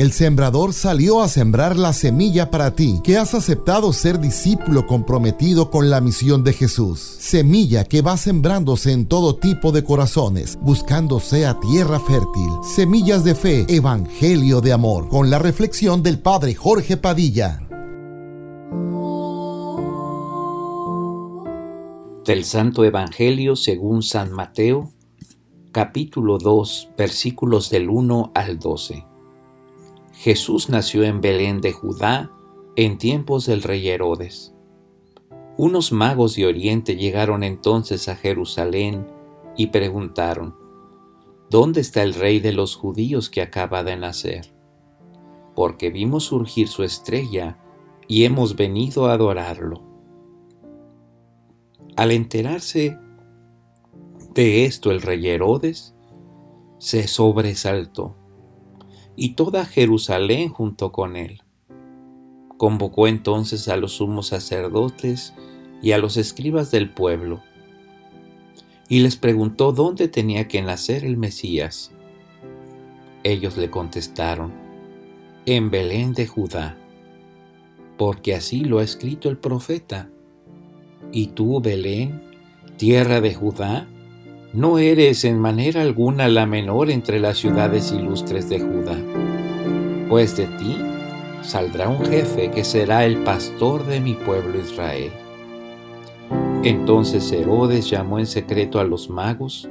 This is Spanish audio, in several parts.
El sembrador salió a sembrar la semilla para ti, que has aceptado ser discípulo comprometido con la misión de Jesús. Semilla que va sembrándose en todo tipo de corazones, buscando sea tierra fértil. Semillas de fe, evangelio de amor, con la reflexión del Padre Jorge Padilla. Del Santo Evangelio según San Mateo, capítulo 2, versículos del 1 al 12. Jesús nació en Belén de Judá en tiempos del rey Herodes. Unos magos de Oriente llegaron entonces a Jerusalén y preguntaron, ¿Dónde está el rey de los judíos que acaba de nacer? Porque vimos surgir su estrella y hemos venido a adorarlo. Al enterarse de esto el rey Herodes se sobresaltó y toda Jerusalén junto con él. Convocó entonces a los sumos sacerdotes y a los escribas del pueblo y les preguntó dónde tenía que nacer el Mesías. Ellos le contestaron, en Belén de Judá, porque así lo ha escrito el profeta. Y tú, Belén, tierra de Judá, no eres en manera alguna la menor entre las ciudades ilustres de Judá, pues de ti saldrá un jefe que será el pastor de mi pueblo Israel. Entonces Herodes llamó en secreto a los magos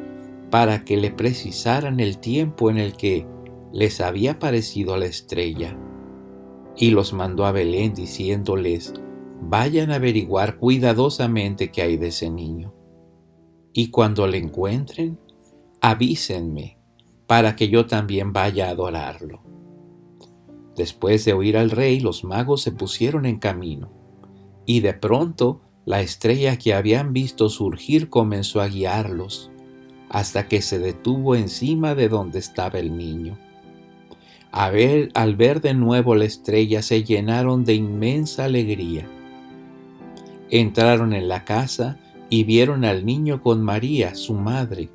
para que le precisaran el tiempo en el que les había parecido la estrella, y los mandó a Belén diciéndoles, vayan a averiguar cuidadosamente qué hay de ese niño y cuando le encuentren, avísenme para que yo también vaya a adorarlo. Después de oír al rey, los magos se pusieron en camino, y de pronto la estrella que habían visto surgir comenzó a guiarlos, hasta que se detuvo encima de donde estaba el niño. Al ver de nuevo la estrella se llenaron de inmensa alegría. Entraron en la casa y vieron al niño con María, su madre,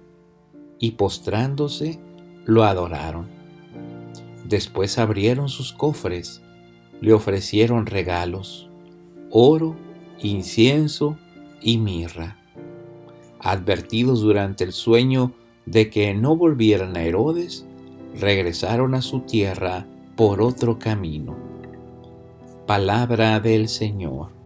y postrándose, lo adoraron. Después abrieron sus cofres, le ofrecieron regalos, oro, incienso y mirra. Advertidos durante el sueño de que no volvieran a Herodes, regresaron a su tierra por otro camino. Palabra del Señor.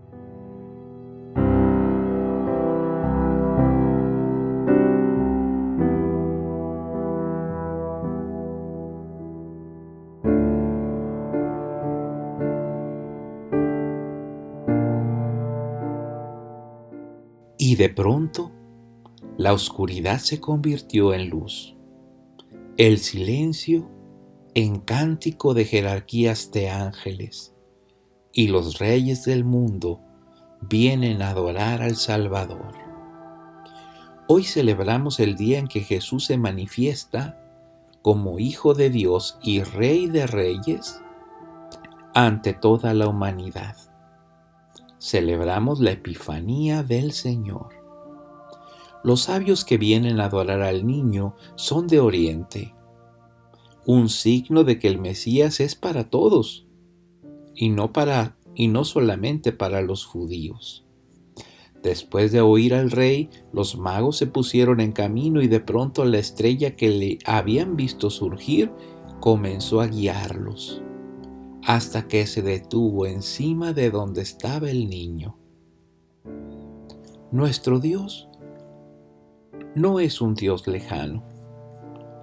Y de pronto, la oscuridad se convirtió en luz, el silencio en cántico de jerarquías de ángeles, y los reyes del mundo vienen a adorar al Salvador. Hoy celebramos el día en que Jesús se manifiesta como Hijo de Dios y Rey de Reyes ante toda la humanidad celebramos la Epifanía del Señor. Los sabios que vienen a adorar al niño son de Oriente, un signo de que el Mesías es para todos y no para y no solamente para los judíos. Después de oír al rey, los magos se pusieron en camino y de pronto la estrella que le habían visto surgir comenzó a guiarlos hasta que se detuvo encima de donde estaba el niño. Nuestro Dios no es un Dios lejano,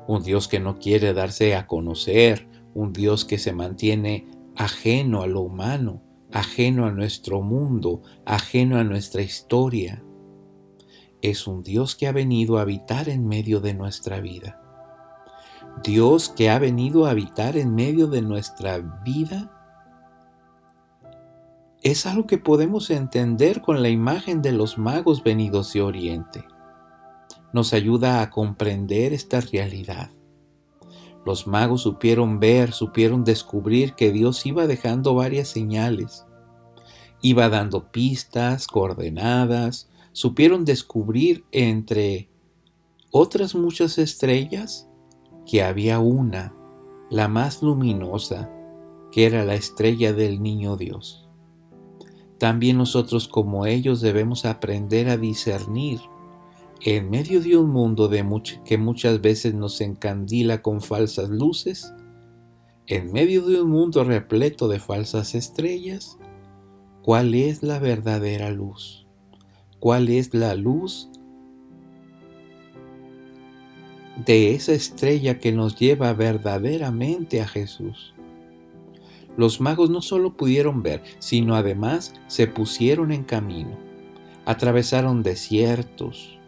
un Dios que no quiere darse a conocer, un Dios que se mantiene ajeno a lo humano, ajeno a nuestro mundo, ajeno a nuestra historia. Es un Dios que ha venido a habitar en medio de nuestra vida. Dios que ha venido a habitar en medio de nuestra vida es algo que podemos entender con la imagen de los magos venidos de Oriente. Nos ayuda a comprender esta realidad. Los magos supieron ver, supieron descubrir que Dios iba dejando varias señales. Iba dando pistas, coordenadas, supieron descubrir entre otras muchas estrellas que había una, la más luminosa, que era la estrella del niño Dios. También nosotros como ellos debemos aprender a discernir en medio de un mundo de que muchas veces nos encandila con falsas luces, en medio de un mundo repleto de falsas estrellas, ¿cuál es la verdadera luz? ¿Cuál es la luz de esa estrella que nos lleva verdaderamente a Jesús? Los magos no solo pudieron ver, sino además se pusieron en camino. Atravesaron desiertos.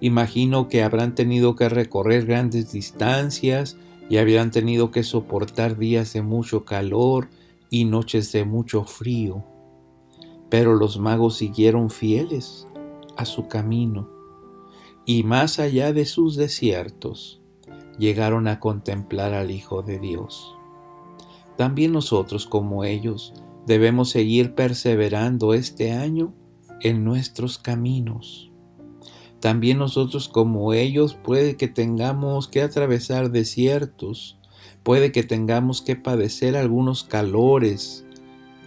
Imagino que habrán tenido que recorrer grandes distancias y habían tenido que soportar días de mucho calor y noches de mucho frío. Pero los magos siguieron fieles a su camino y más allá de sus desiertos llegaron a contemplar al Hijo de Dios. También nosotros, como ellos, debemos seguir perseverando este año en nuestros caminos. También nosotros, como ellos, puede que tengamos que atravesar desiertos, puede que tengamos que padecer algunos calores,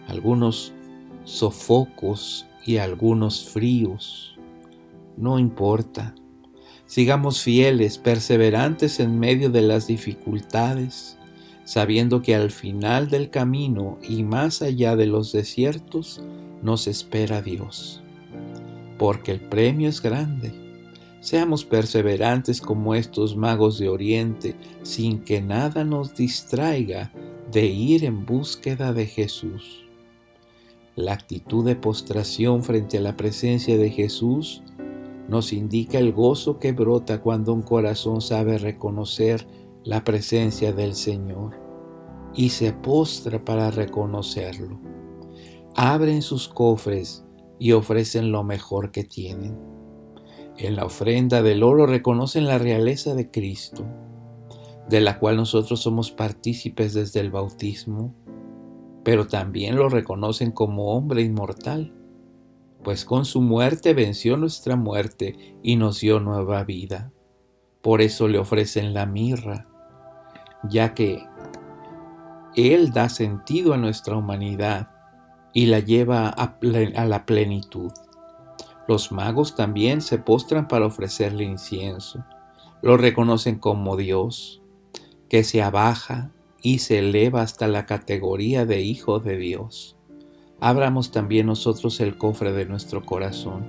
algunos sofocos y algunos fríos. No importa. Sigamos fieles, perseverantes en medio de las dificultades sabiendo que al final del camino y más allá de los desiertos nos espera Dios, porque el premio es grande. Seamos perseverantes como estos magos de Oriente, sin que nada nos distraiga de ir en búsqueda de Jesús. La actitud de postración frente a la presencia de Jesús nos indica el gozo que brota cuando un corazón sabe reconocer la presencia del Señor y se postra para reconocerlo. Abren sus cofres y ofrecen lo mejor que tienen. En la ofrenda del oro reconocen la realeza de Cristo, de la cual nosotros somos partícipes desde el bautismo, pero también lo reconocen como hombre inmortal, pues con su muerte venció nuestra muerte y nos dio nueva vida. Por eso le ofrecen la mirra, ya que Él da sentido a nuestra humanidad y la lleva a, la plenitud. Los magos también se postran para ofrecerle incienso. Lo reconocen como Dios, que se abaja y se eleva hasta la categoría de Hijo de Dios. Abramos también nosotros el cofre de nuestro corazón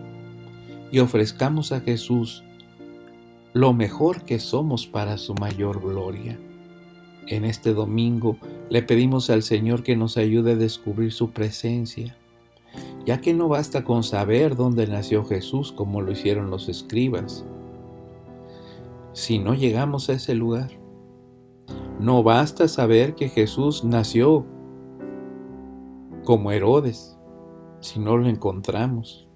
y ofrezcamos a Jesús lo mejor que somos para su mayor gloria. En este domingo le pedimos al Señor que nos ayude a descubrir su presencia, ya que no basta con saber dónde nació Jesús como lo hicieron los escribas. Si no llegamos a ese lugar, no basta saber que Jesús nació como Herodes, si no lo encontramos.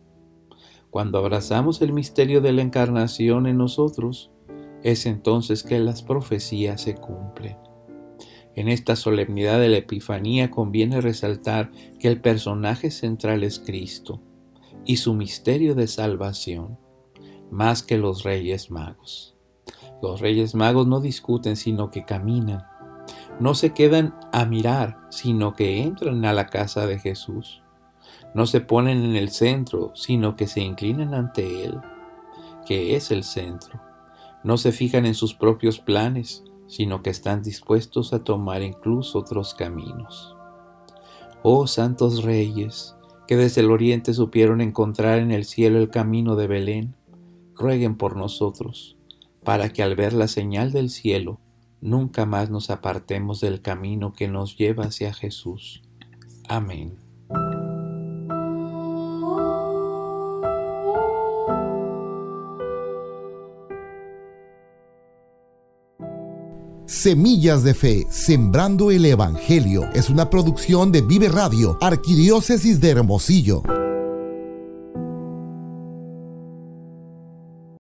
Cuando abrazamos el misterio de la encarnación en nosotros, es entonces que las profecías se cumplen. En esta solemnidad de la Epifanía conviene resaltar que el personaje central es Cristo y su misterio de salvación, más que los reyes magos. Los reyes magos no discuten, sino que caminan. No se quedan a mirar, sino que entran a la casa de Jesús. No se ponen en el centro, sino que se inclinan ante Él, que es el centro. No se fijan en sus propios planes, sino que están dispuestos a tomar incluso otros caminos. Oh santos reyes, que desde el oriente supieron encontrar en el cielo el camino de Belén, rueguen por nosotros, para que al ver la señal del cielo, nunca más nos apartemos del camino que nos lleva hacia Jesús. Amén. Semillas de Fe, Sembrando el Evangelio, es una producción de Vive Radio, Arquidiócesis de Hermosillo.